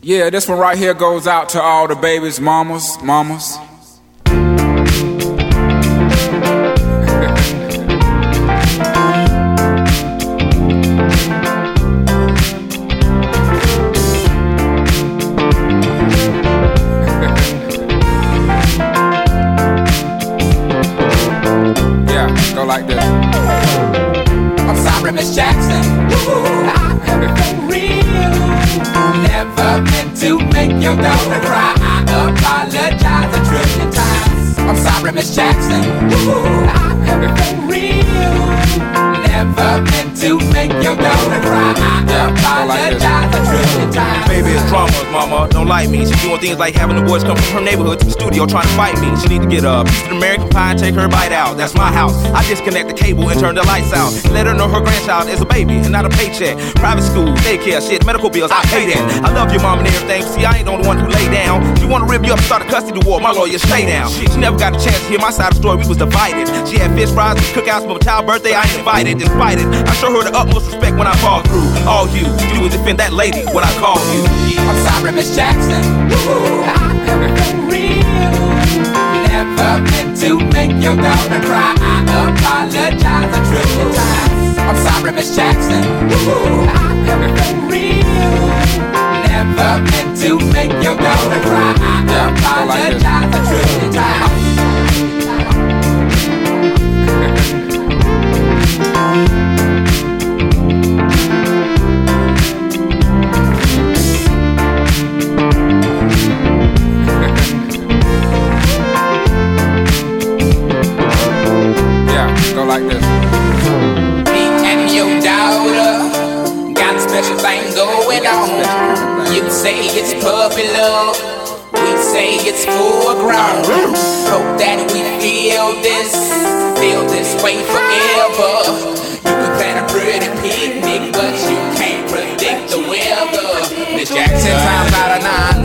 Yeah, this one right here goes out to all the babies, mamas, mamas. Like me. She doing things like having the boys come from her neighborhood to the studio trying to fight me. She need to get a piece of American pie and take her bite out. That's my house. I disconnect the cable and turn the lights out. Let her know her grandchild is a baby and not a paycheck. Private school, daycare, shit, medical bills, I pay that. I love your mom and everything. See, I ain't the only one who lay down. She wanna rip you up, start a custody war. My lawyer, stay down. She never got a chance to hear my side of the story. We was divided. She had fish fries and cookouts for my child's birthday. I invited, despite it. I show her the utmost respect when I fall through. All you, you would defend that lady when I call you. I'm sorry, Miss Jackson. Ooh, I for real. Never meant to make your daughter cry. I apologize a trillion times. I'm sorry, Miss Jackson. Ooh, I am for real. Never meant to make your daughter cry. I apologize a trillion times. Go like this. Me and your daughter got a special thing going on. You say it's puppy love, we say it's full grown. Hope that we feel this, feel this way forever. You can plan a pretty picnic, but you can't predict the weather. Miss Jackson, Ten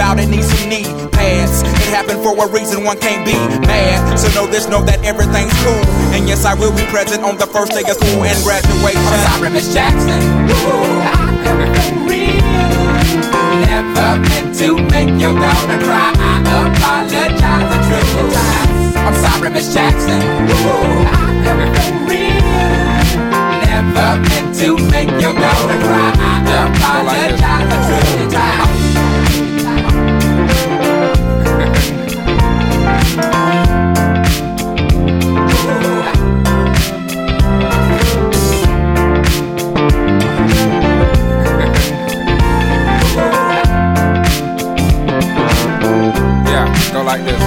it, need some knee pads. It happened for a reason, one can't be mad. So know this, know that everything's cool. And yes, I will be present on the first day of school and graduation. I'm sorry, Miss Jackson. Ooh, I am for real. Never meant to make your daughter cry. I apologize a trillion. I'm sorry, Miss Jackson. Ooh, I am for real. Never meant to make your daughter cry. I apologize a trillion times. Yeah, go like this.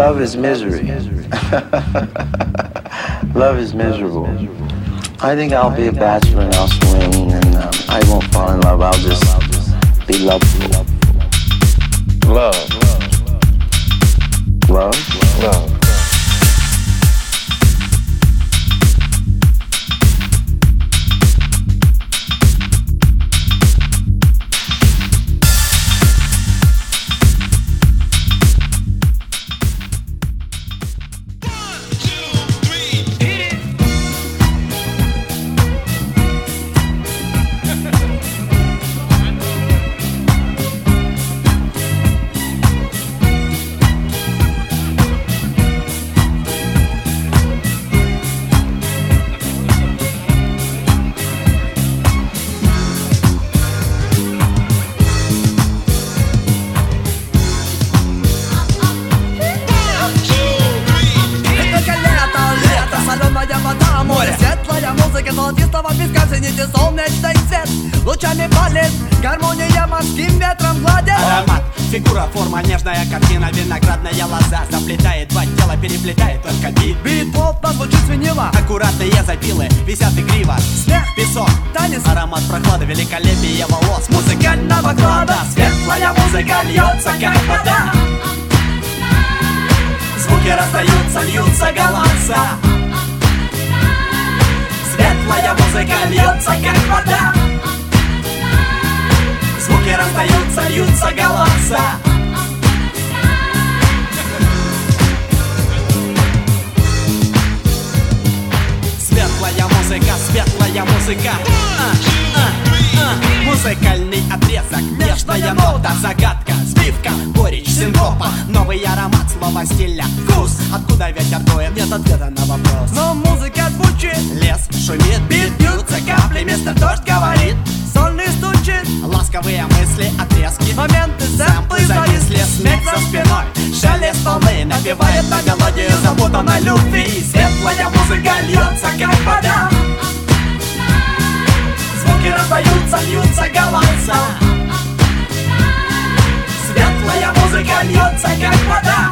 love is misery. love is miserable. I think I'll be a bachelor шумит, бит бьются капли, мистер дождь говорит. Сольный стучит Ласковые мысли, отрезки Моменты, сэмплы зависли, смех за спиной Шелест волны напевает на мелодию запутанной любви. Светлая музыка льется, как вода. Звуки раздаются, льются голоса. Светлая музыка льется, как вода.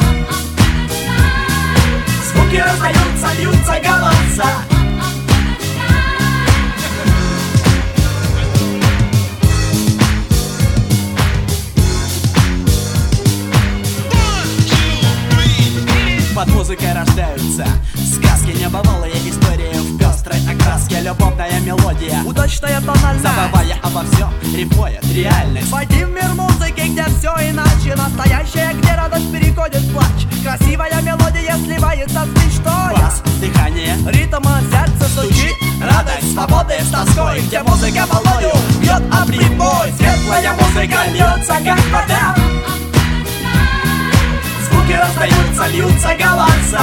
Звуки раздаются, льются голоса Под музыкой рождаются. Сказки небывалые истории В пестрой окраске. Любовная мелодия Удачная тональность. Забывая обо всем, рифмует реальность. Войди в мир музыки, где все иначе. Настоящее, где радость переходит в плач. Красивая мелодия сливается с мечтой. Бас, дыхание, Ритм от сердца стучит. Радость, свободы с тоской Где музыка волною бьет о прибой. Светлая музыка льется, как вода Звуки раздаются, льются голоса.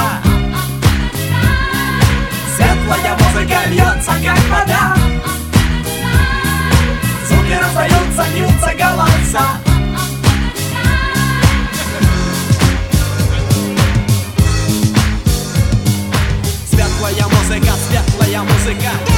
Светлая музыка льется, как вода. Звуки раздаются, льются голоса. Светлая музыка, светлая музыка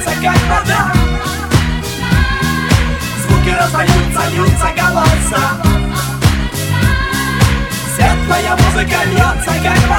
льется, как вода. Звуки раздаются, льются голоса. Светлая музыка льется, как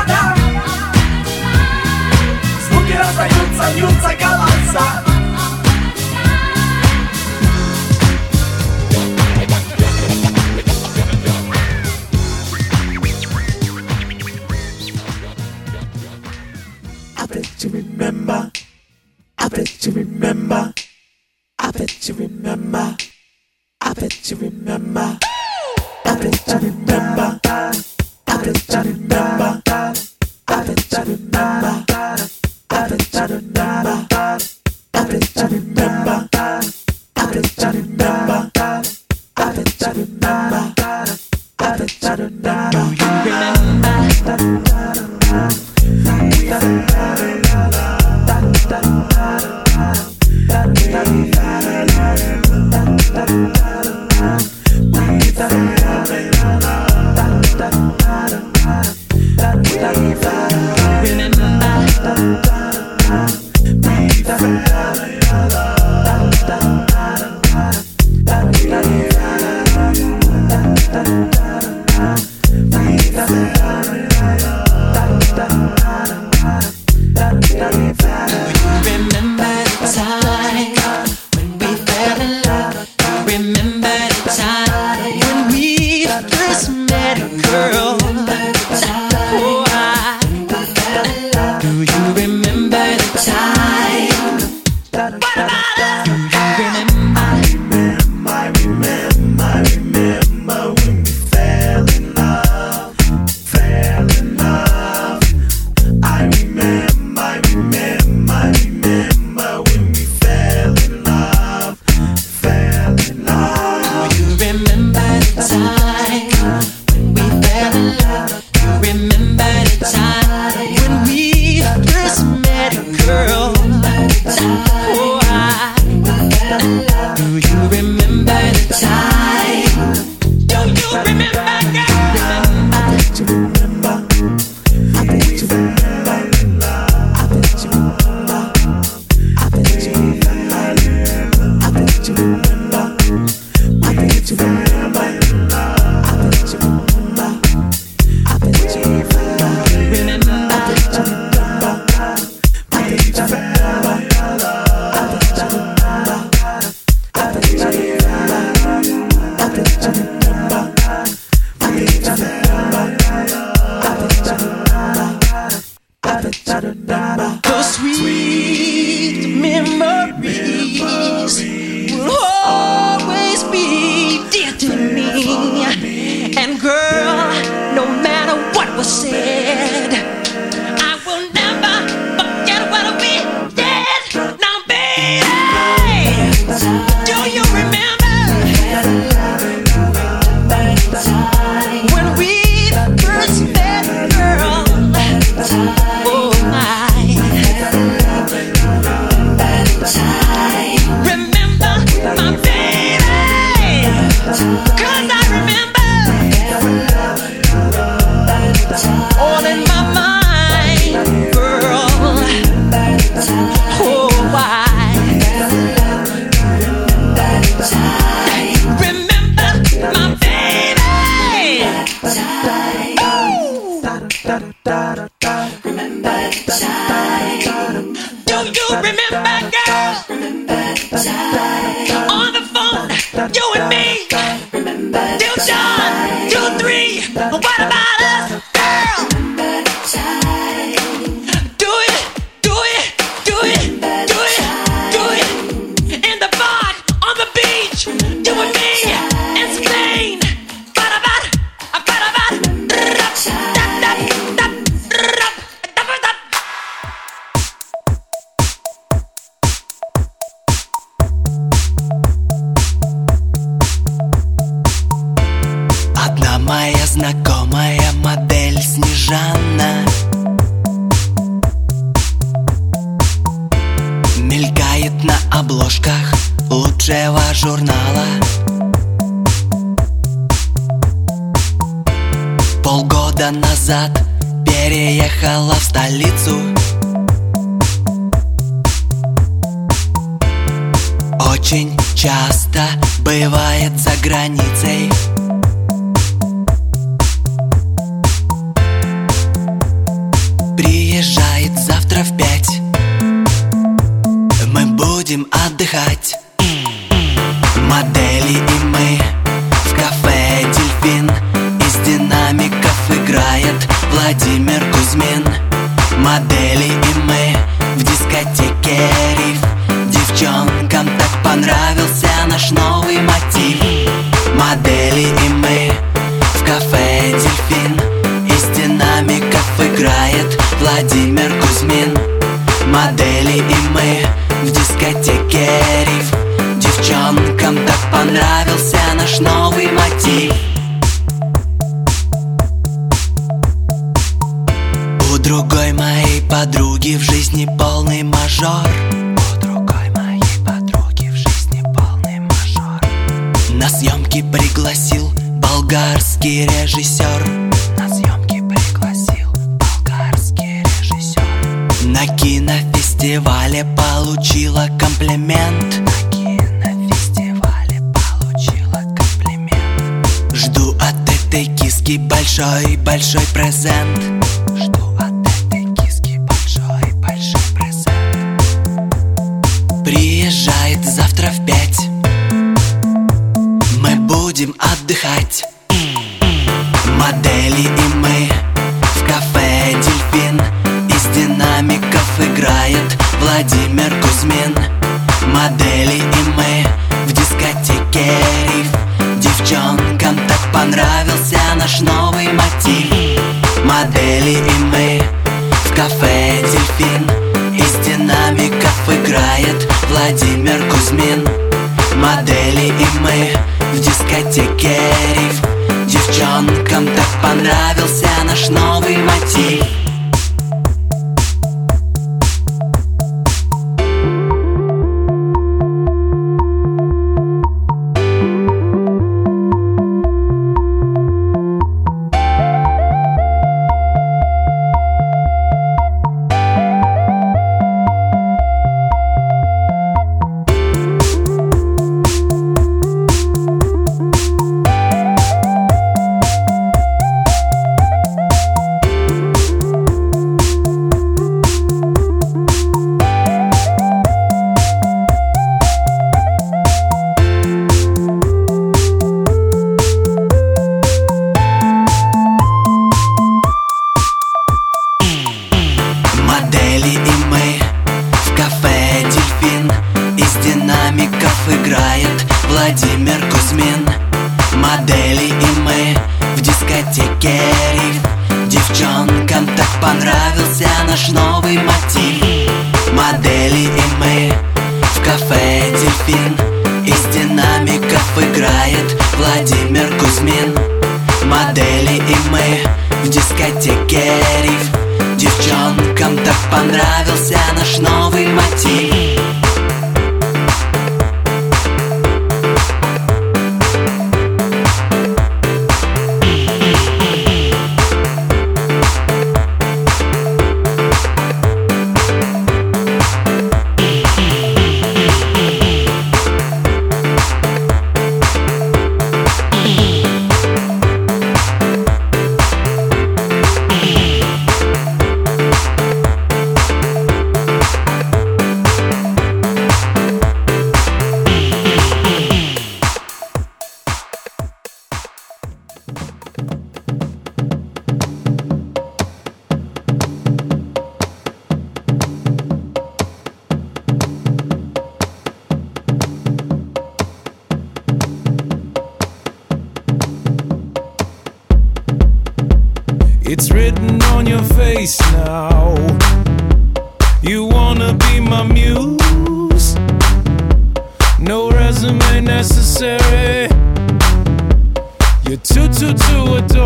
pasar. Do you remember, girl? On the phone, you and me. Till dawn, three. What about?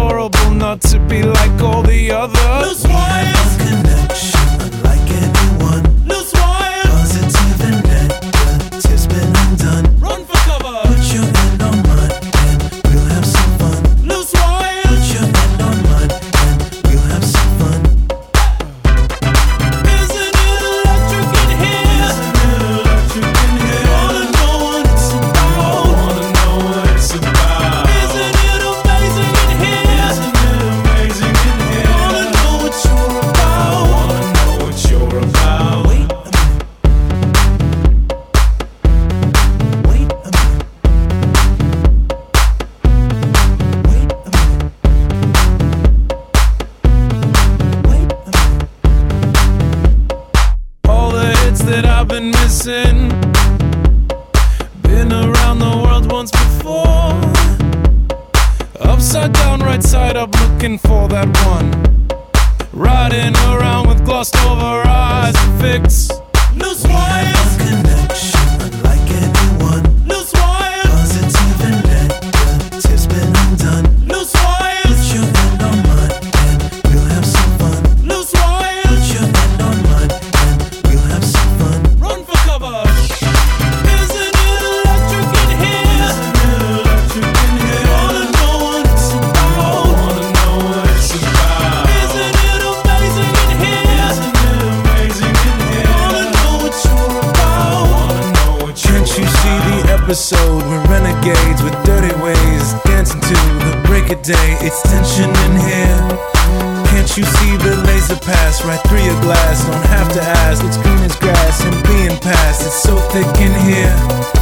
horrible not to be like all the other in here.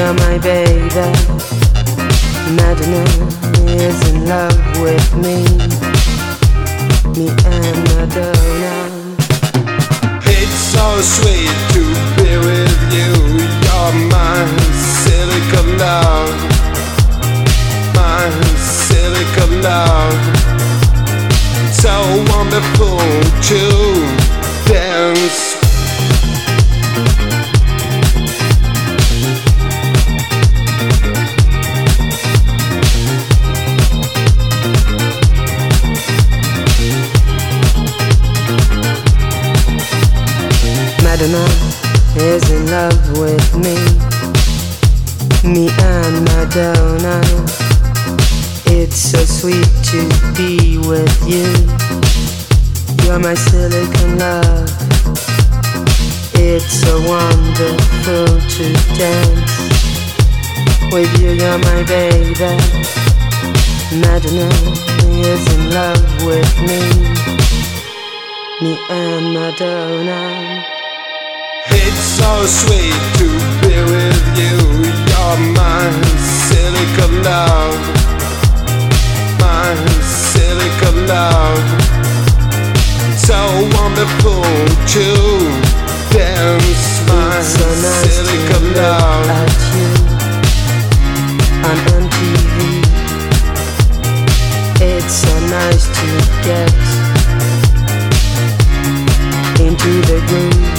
You're my baby. It's so sweet to be with you. You're my silicon love. It's so wonderful to dance with you. You're my baby. Madonna is in love with me. Me and Madonna. It's so sweet to be with you. You're my silicon love. Love. So wonderful to dance. So nice to silicon look love. at you on MTV. It's so nice to get into the groove.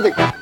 迪。